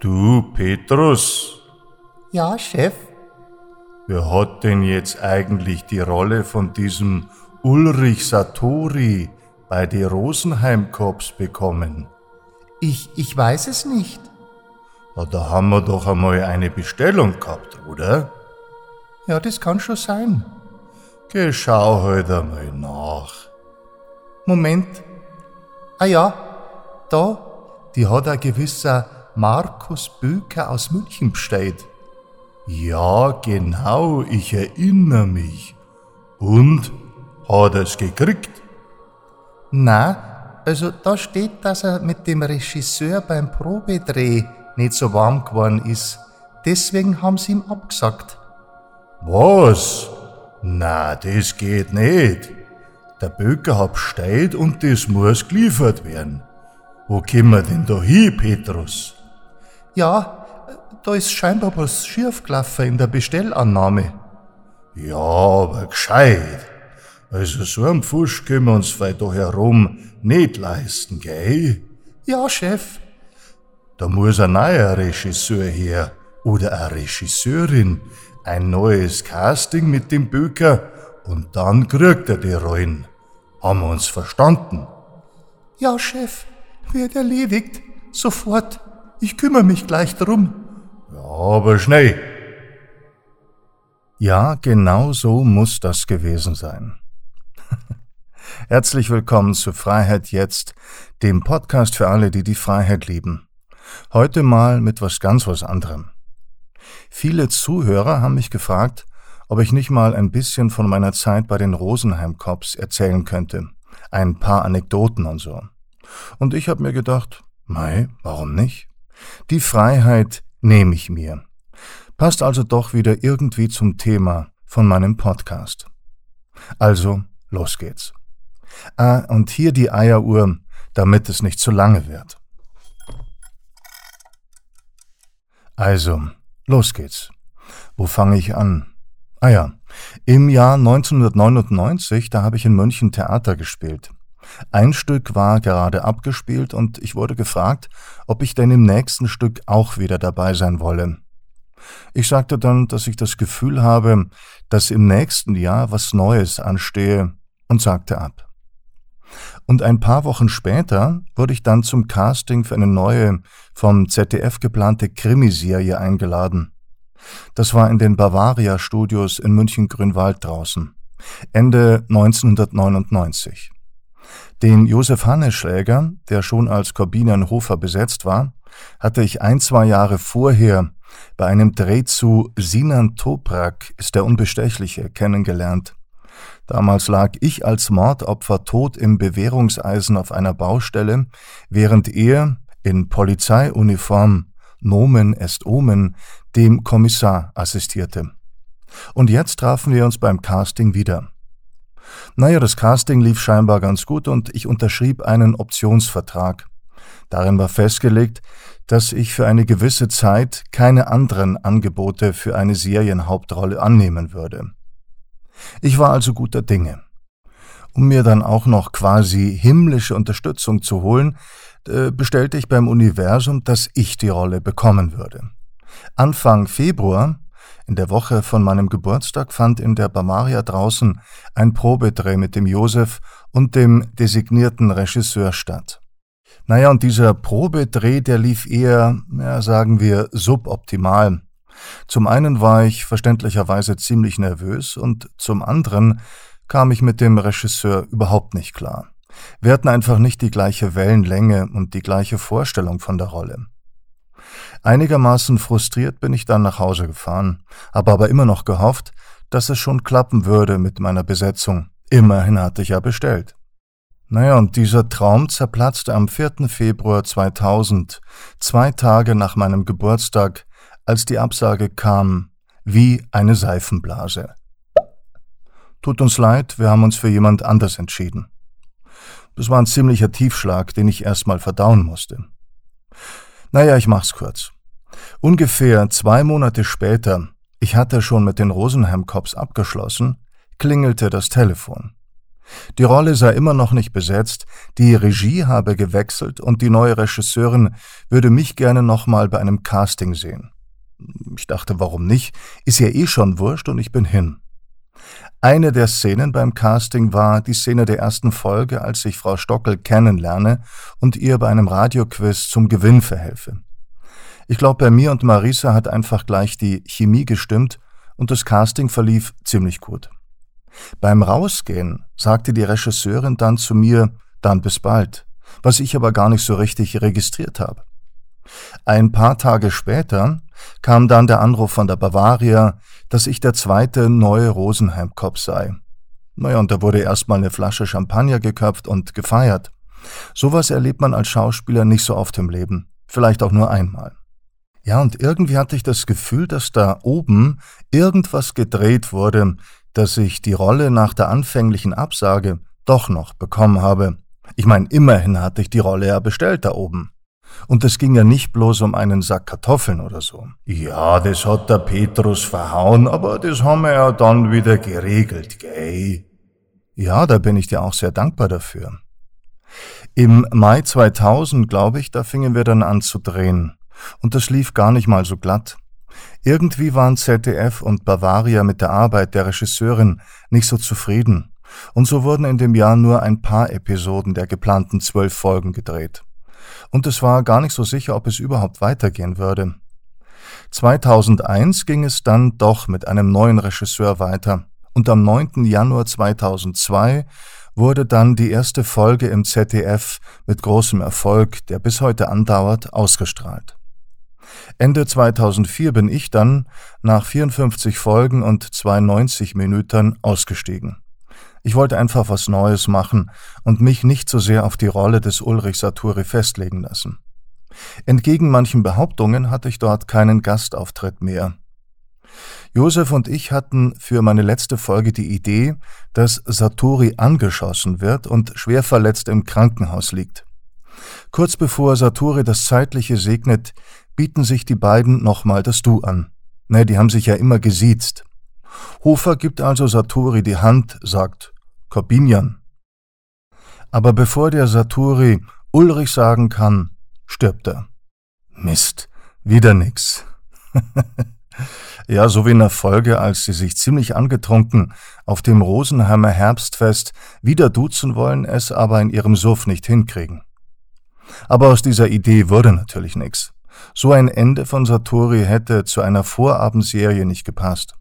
Du, Petrus, Ja, Chef? wer hat denn jetzt eigentlich die Rolle von diesem Ulrich Satori bei die Rosenheim-Cops bekommen? Ich, ich weiß es nicht. Na, da haben wir doch einmal eine Bestellung gehabt, oder? Ja, das kann schon sein. Geh, schau halt einmal nach. Moment. Ah ja, da, die hat ein gewisser Markus Böker aus München bestellt. Ja, genau, ich erinnere mich. Und? Hat er's gekriegt? Na, also da steht, dass er mit dem Regisseur beim Probedreh nicht so warm geworden ist. Deswegen haben sie ihm abgesagt. Was? Na, das geht nicht. Der Böker hat bestellt und das muss geliefert werden. Wo kommen wir denn da hin, Petrus? Ja, da ist scheinbar was schief gelaufen in der Bestellannahme. Ja, aber gescheit. Also so einen Pfusch können wir uns weit da herum nicht leisten, gell? Ja, Chef. Da muss ein neuer Regisseur her oder eine Regisseurin, ein neues Casting mit dem Böker und dann kriegt er die Rollen. Haben wir uns verstanden? Ja, Chef, wird erledigt. Sofort. Ich kümmere mich gleich drum. Ja, aber schnell. Ja, genau so muss das gewesen sein. Herzlich willkommen zu Freiheit jetzt, dem Podcast für alle, die die Freiheit lieben. Heute mal mit was ganz was anderem. Viele Zuhörer haben mich gefragt, ob ich nicht mal ein bisschen von meiner Zeit bei den Rosenheim Cops erzählen könnte. Ein paar Anekdoten und so. Und ich habe mir gedacht, mei, warum nicht? Die Freiheit nehme ich mir. Passt also doch wieder irgendwie zum Thema von meinem Podcast. Also, los geht's. Ah, und hier die Eieruhr, damit es nicht zu lange wird. Also, los geht's. Wo fange ich an? Ah ja, im Jahr 1999, da habe ich in München Theater gespielt. Ein Stück war gerade abgespielt und ich wurde gefragt, ob ich denn im nächsten Stück auch wieder dabei sein wolle. Ich sagte dann, dass ich das Gefühl habe, dass im nächsten Jahr was Neues anstehe und sagte ab. Und ein paar Wochen später wurde ich dann zum Casting für eine neue, vom ZDF geplante Krimiserie eingeladen. Das war in den Bavaria Studios in München-Grünwald draußen. Ende 1999. Den Josef Hanneschläger, der schon als Corbinian Hofer besetzt war, hatte ich ein, zwei Jahre vorher bei einem Dreh zu Sinan Toprak ist der Unbestechliche kennengelernt. Damals lag ich als Mordopfer tot im Bewährungseisen auf einer Baustelle, während er in Polizeiuniform Nomen est Omen dem Kommissar assistierte. Und jetzt trafen wir uns beim Casting wieder. Naja, das Casting lief scheinbar ganz gut und ich unterschrieb einen Optionsvertrag. Darin war festgelegt, dass ich für eine gewisse Zeit keine anderen Angebote für eine Serienhauptrolle annehmen würde. Ich war also guter Dinge. Um mir dann auch noch quasi himmlische Unterstützung zu holen, bestellte ich beim Universum, dass ich die Rolle bekommen würde. Anfang Februar, in der Woche von meinem Geburtstag, fand in der Bavaria draußen ein Probedreh mit dem Josef und dem designierten Regisseur statt. Naja, und dieser Probedreh, der lief eher, ja, sagen wir, suboptimal. Zum einen war ich verständlicherweise ziemlich nervös und zum anderen kam ich mit dem Regisseur überhaupt nicht klar. Wir hatten einfach nicht die gleiche Wellenlänge und die gleiche Vorstellung von der Rolle. Einigermaßen frustriert bin ich dann nach Hause gefahren, habe aber immer noch gehofft, dass es schon klappen würde mit meiner Besetzung. Immerhin hatte ich ja bestellt. Naja, und dieser Traum zerplatzte am 4. Februar 2000, zwei Tage nach meinem Geburtstag, als die Absage kam, wie eine Seifenblase. Tut uns leid, wir haben uns für jemand anders entschieden. Das war ein ziemlicher Tiefschlag, den ich erstmal verdauen musste. Naja, ich mach's kurz. Ungefähr zwei Monate später, ich hatte schon mit den Rosenheim Cops abgeschlossen, klingelte das Telefon. Die Rolle sei immer noch nicht besetzt, die Regie habe gewechselt und die neue Regisseurin würde mich gerne nochmal bei einem Casting sehen. Ich dachte, warum nicht? Ist ja eh schon wurscht und ich bin hin. Eine der Szenen beim Casting war die Szene der ersten Folge, als ich Frau Stockel kennenlerne und ihr bei einem Radioquiz zum Gewinn verhelfe. Ich glaube, bei mir und Marisa hat einfach gleich die Chemie gestimmt und das Casting verlief ziemlich gut. Beim Rausgehen sagte die Regisseurin dann zu mir, dann bis bald, was ich aber gar nicht so richtig registriert habe. Ein paar Tage später kam dann der Anruf von der Bavaria, dass ich der zweite neue Rosenheim-Kopf sei. Naja, und da wurde erstmal eine Flasche Champagner geköpft und gefeiert. Sowas erlebt man als Schauspieler nicht so oft im Leben. Vielleicht auch nur einmal. Ja, und irgendwie hatte ich das Gefühl, dass da oben irgendwas gedreht wurde, dass ich die Rolle nach der anfänglichen Absage doch noch bekommen habe. Ich meine, immerhin hatte ich die Rolle ja bestellt da oben. Und es ging ja nicht bloß um einen Sack Kartoffeln oder so. Ja, das hat der Petrus verhauen, aber das haben wir ja dann wieder geregelt, gell? Ja, da bin ich dir auch sehr dankbar dafür. Im Mai 2000, glaube ich, da fingen wir dann an zu drehen. Und das lief gar nicht mal so glatt. Irgendwie waren ZDF und Bavaria mit der Arbeit der Regisseurin nicht so zufrieden. Und so wurden in dem Jahr nur ein paar Episoden der geplanten zwölf Folgen gedreht und es war gar nicht so sicher, ob es überhaupt weitergehen würde. 2001 ging es dann doch mit einem neuen Regisseur weiter und am 9. Januar 2002 wurde dann die erste Folge im ZDF mit großem Erfolg, der bis heute andauert, ausgestrahlt. Ende 2004 bin ich dann nach 54 Folgen und 92 Minuten ausgestiegen. Ich wollte einfach was Neues machen und mich nicht so sehr auf die Rolle des Ulrich Saturi festlegen lassen. Entgegen manchen Behauptungen hatte ich dort keinen Gastauftritt mehr. Josef und ich hatten für meine letzte Folge die Idee, dass Saturi angeschossen wird und schwer verletzt im Krankenhaus liegt. Kurz bevor Saturi das Zeitliche segnet, bieten sich die beiden nochmal das Du an. Ne, die haben sich ja immer gesiezt. Hofer gibt also Saturi die Hand, sagt Corbinian. Aber bevor der Saturi Ulrich sagen kann, stirbt er. Mist, wieder nix. ja, so wie in der Folge, als sie sich ziemlich angetrunken auf dem Rosenheimer Herbstfest wieder duzen wollen, es aber in ihrem Suff nicht hinkriegen. Aber aus dieser Idee wurde natürlich nix. So ein Ende von Saturi hätte zu einer Vorabendserie nicht gepasst.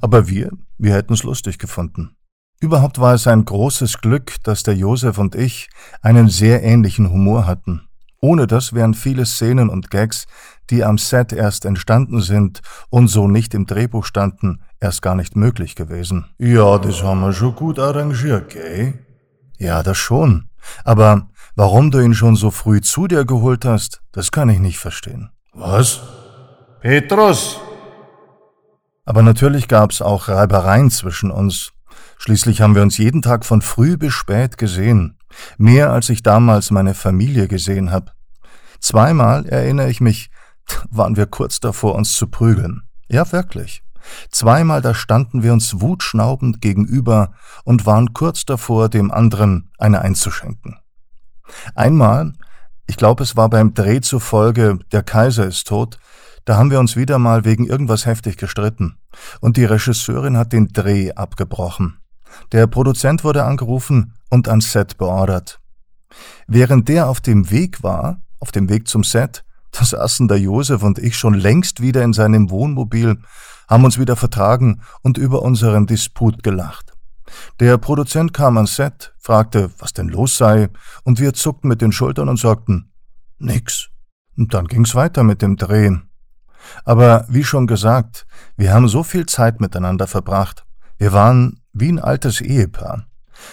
Aber wir, wir hätten's lustig gefunden. Überhaupt war es ein großes Glück, dass der Josef und ich einen sehr ähnlichen Humor hatten. Ohne das wären viele Szenen und Gags, die am Set erst entstanden sind und so nicht im Drehbuch standen, erst gar nicht möglich gewesen. Ja, das haben wir schon gut arrangiert, gell? Ja, das schon. Aber warum du ihn schon so früh zu dir geholt hast, das kann ich nicht verstehen. Was? Petrus? Aber natürlich gab's auch Reibereien zwischen uns, Schließlich haben wir uns jeden Tag von früh bis spät gesehen, mehr als ich damals meine Familie gesehen habe. Zweimal, erinnere ich mich, waren wir kurz davor, uns zu prügeln. Ja, wirklich. Zweimal da standen wir uns wutschnaubend gegenüber und waren kurz davor, dem anderen eine einzuschenken. Einmal, ich glaube, es war beim Dreh zufolge Der Kaiser ist tot, da haben wir uns wieder mal wegen irgendwas heftig gestritten, und die Regisseurin hat den Dreh abgebrochen. Der Produzent wurde angerufen und ans Set beordert. Während der auf dem Weg war, auf dem Weg zum Set, da saßen der Josef und ich schon längst wieder in seinem Wohnmobil, haben uns wieder vertragen und über unseren Disput gelacht. Der Produzent kam ans Set, fragte, was denn los sei, und wir zuckten mit den Schultern und sagten, nix. Und dann ging's weiter mit dem Drehen. Aber wie schon gesagt, wir haben so viel Zeit miteinander verbracht. Wir waren wie ein altes Ehepaar.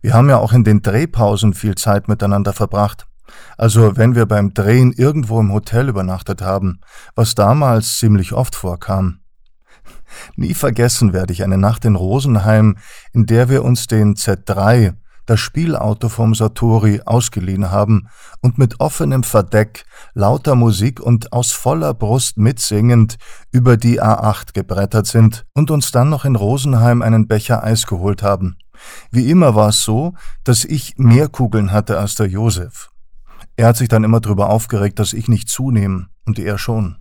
Wir haben ja auch in den Drehpausen viel Zeit miteinander verbracht. Also wenn wir beim Drehen irgendwo im Hotel übernachtet haben, was damals ziemlich oft vorkam. Nie vergessen werde ich eine Nacht in Rosenheim, in der wir uns den Z3, das Spielauto vom Satori, ausgeliehen haben und mit offenem Verdeck, lauter Musik und aus voller Brust mitsingend über die A8 gebrettert sind und uns dann noch in Rosenheim einen Becher Eis geholt haben, Wie immer war es so, dass ich mehr Kugeln hatte als der Josef. Er hat sich dann immer darüber aufgeregt, dass ich nicht zunehme und er schon.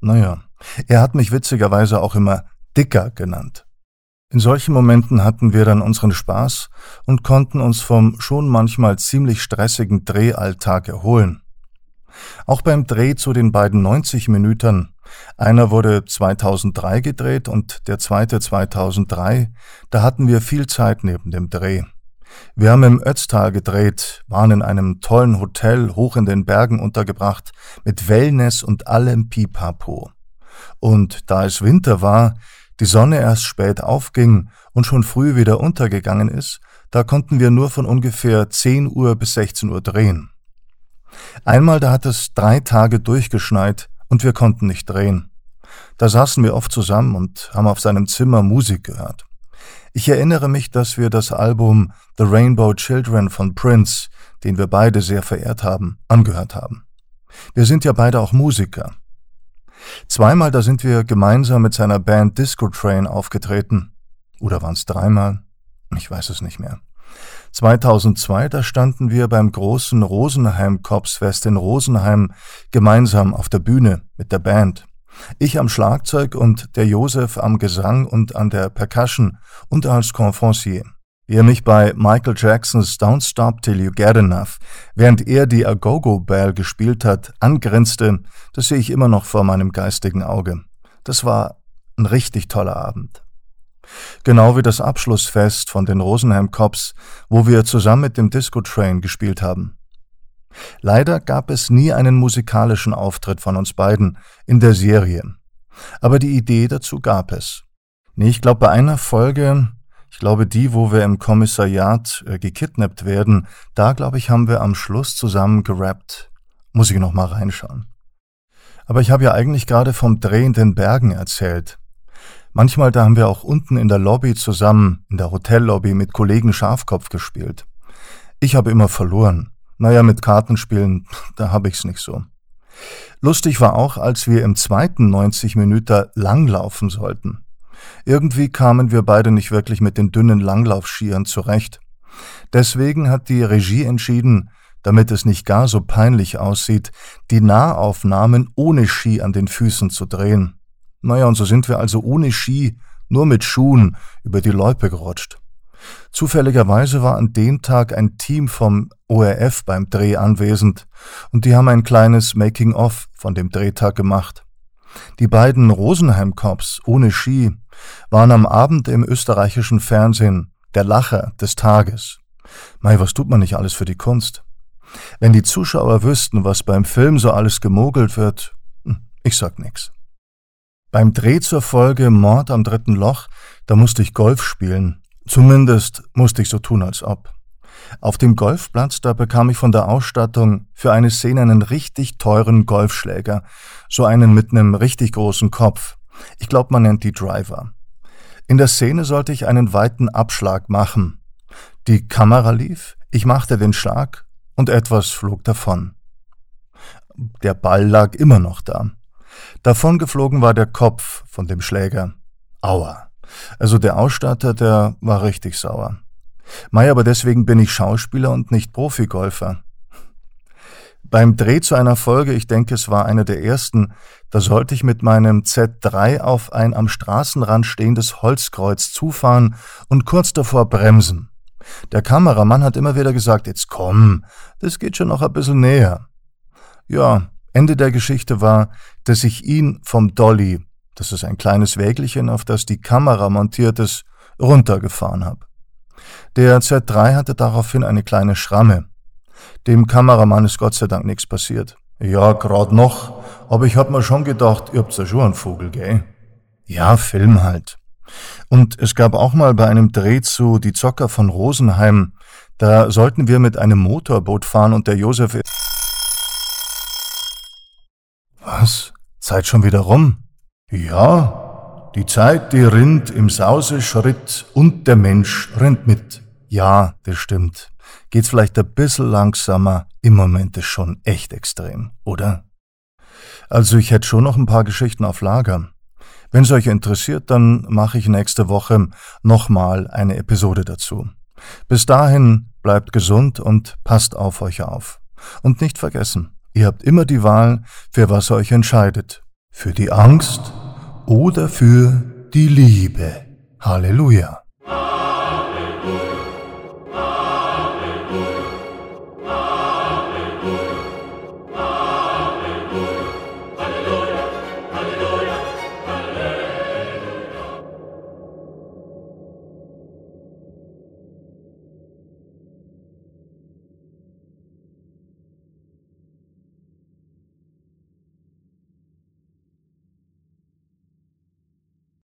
Naja, er hat mich witzigerweise auch immer dicker genannt. In solchen Momenten hatten wir dann unseren Spaß und konnten uns vom schon manchmal ziemlich stressigen Drehalltag erholen. Auch beim Dreh zu den beiden 90 Minuten, einer wurde 2003 gedreht und der zweite 2003, da hatten wir viel Zeit neben dem Dreh. Wir haben im Ötztal gedreht, waren in einem tollen Hotel hoch in den Bergen untergebracht, mit Wellness und allem Pipapo. Und da es Winter war, die Sonne erst spät aufging und schon früh wieder untergegangen ist, da konnten wir nur von ungefähr 10 Uhr bis 16 Uhr drehen. Einmal da hat es drei Tage durchgeschneit und wir konnten nicht drehen. Da saßen wir oft zusammen und haben auf seinem Zimmer Musik gehört. Ich erinnere mich, dass wir das Album The Rainbow Children von Prince, den wir beide sehr verehrt haben, angehört haben. Wir sind ja beide auch Musiker. Zweimal da sind wir gemeinsam mit seiner Band Disco Train aufgetreten. Oder waren es dreimal? Ich weiß es nicht mehr. 2002, da standen wir beim großen Rosenheim Corpsfest in Rosenheim gemeinsam auf der Bühne mit der Band. Ich am Schlagzeug und der Josef am Gesang und an der Percussion und als Confrancier. Wie er mich bei Michael Jacksons Don't Stop Till You Get Enough, während er die Agogo Bell gespielt hat, angrinste, das sehe ich immer noch vor meinem geistigen Auge. Das war ein richtig toller Abend. Genau wie das Abschlussfest von den Rosenheim Cops, wo wir zusammen mit dem Disco Train gespielt haben. Leider gab es nie einen musikalischen Auftritt von uns beiden in der Serie. Aber die Idee dazu gab es. Nee, ich glaube, bei einer Folge, ich glaube die, wo wir im Kommissariat äh, gekidnappt werden, da glaube ich, haben wir am Schluss zusammen gerappt. Muss ich noch mal reinschauen. Aber ich habe ja eigentlich gerade vom Dreh in den Bergen erzählt. Manchmal da haben wir auch unten in der Lobby zusammen, in der Hotellobby mit Kollegen Schafkopf gespielt. Ich habe immer verloren. Naja, mit Kartenspielen, da habe ich's nicht so. Lustig war auch, als wir im zweiten 90 Minuten langlaufen sollten. Irgendwie kamen wir beide nicht wirklich mit den dünnen Langlaufskiern zurecht. Deswegen hat die Regie entschieden, damit es nicht gar so peinlich aussieht, die Nahaufnahmen ohne Ski an den Füßen zu drehen. Naja, und so sind wir also ohne Ski, nur mit Schuhen über die Loipe gerutscht. Zufälligerweise war an dem Tag ein Team vom ORF beim Dreh anwesend und die haben ein kleines Making-of von dem Drehtag gemacht. Die beiden Rosenheim-Cops ohne Ski waren am Abend im österreichischen Fernsehen der Lacher des Tages. Mei, was tut man nicht alles für die Kunst? Wenn die Zuschauer wüssten, was beim Film so alles gemogelt wird, hm, ich sag nix. Beim Dreh zur Folge Mord am dritten Loch, da musste ich Golf spielen. Zumindest musste ich so tun, als ob. Auf dem Golfplatz, da bekam ich von der Ausstattung für eine Szene einen richtig teuren Golfschläger, so einen mit einem richtig großen Kopf. Ich glaube, man nennt die Driver. In der Szene sollte ich einen weiten Abschlag machen. Die Kamera lief, ich machte den Schlag und etwas flog davon. Der Ball lag immer noch da. Davongeflogen war der Kopf von dem Schläger. Aua. Also der Ausstatter, der war richtig sauer. Mei, aber deswegen bin ich Schauspieler und nicht Profigolfer. Beim Dreh zu einer Folge, ich denke, es war eine der ersten, da sollte ich mit meinem Z3 auf ein am Straßenrand stehendes Holzkreuz zufahren und kurz davor bremsen. Der Kameramann hat immer wieder gesagt, jetzt komm, das geht schon noch ein bisschen näher. Ja, Ende der Geschichte war, dass ich ihn vom Dolly, das ist ein kleines Wägelchen, auf das die Kamera montiert ist, runtergefahren habe. Der Z3 hatte daraufhin eine kleine Schramme. Dem Kameramann ist Gott sei Dank nichts passiert. Ja, grad noch, aber ich hab mir schon gedacht, ihr habt ja schon einen Vogel, gell? Ja, Film halt. Und es gab auch mal bei einem Dreh zu Die Zocker von Rosenheim, da sollten wir mit einem Motorboot fahren und der Josef was? Zeit schon wieder rum? Ja, die Zeit, die rinnt im Sauseschritt und der Mensch rennt mit. Ja, das stimmt. Geht's vielleicht ein bisschen langsamer, im Moment ist schon echt extrem, oder? Also ich hätte schon noch ein paar Geschichten auf Lager. Wenn es euch interessiert, dann mache ich nächste Woche nochmal eine Episode dazu. Bis dahin bleibt gesund und passt auf euch auf. Und nicht vergessen, ihr habt immer die Wahl, für was ihr euch entscheidet. Für die Angst oder für die Liebe. Halleluja.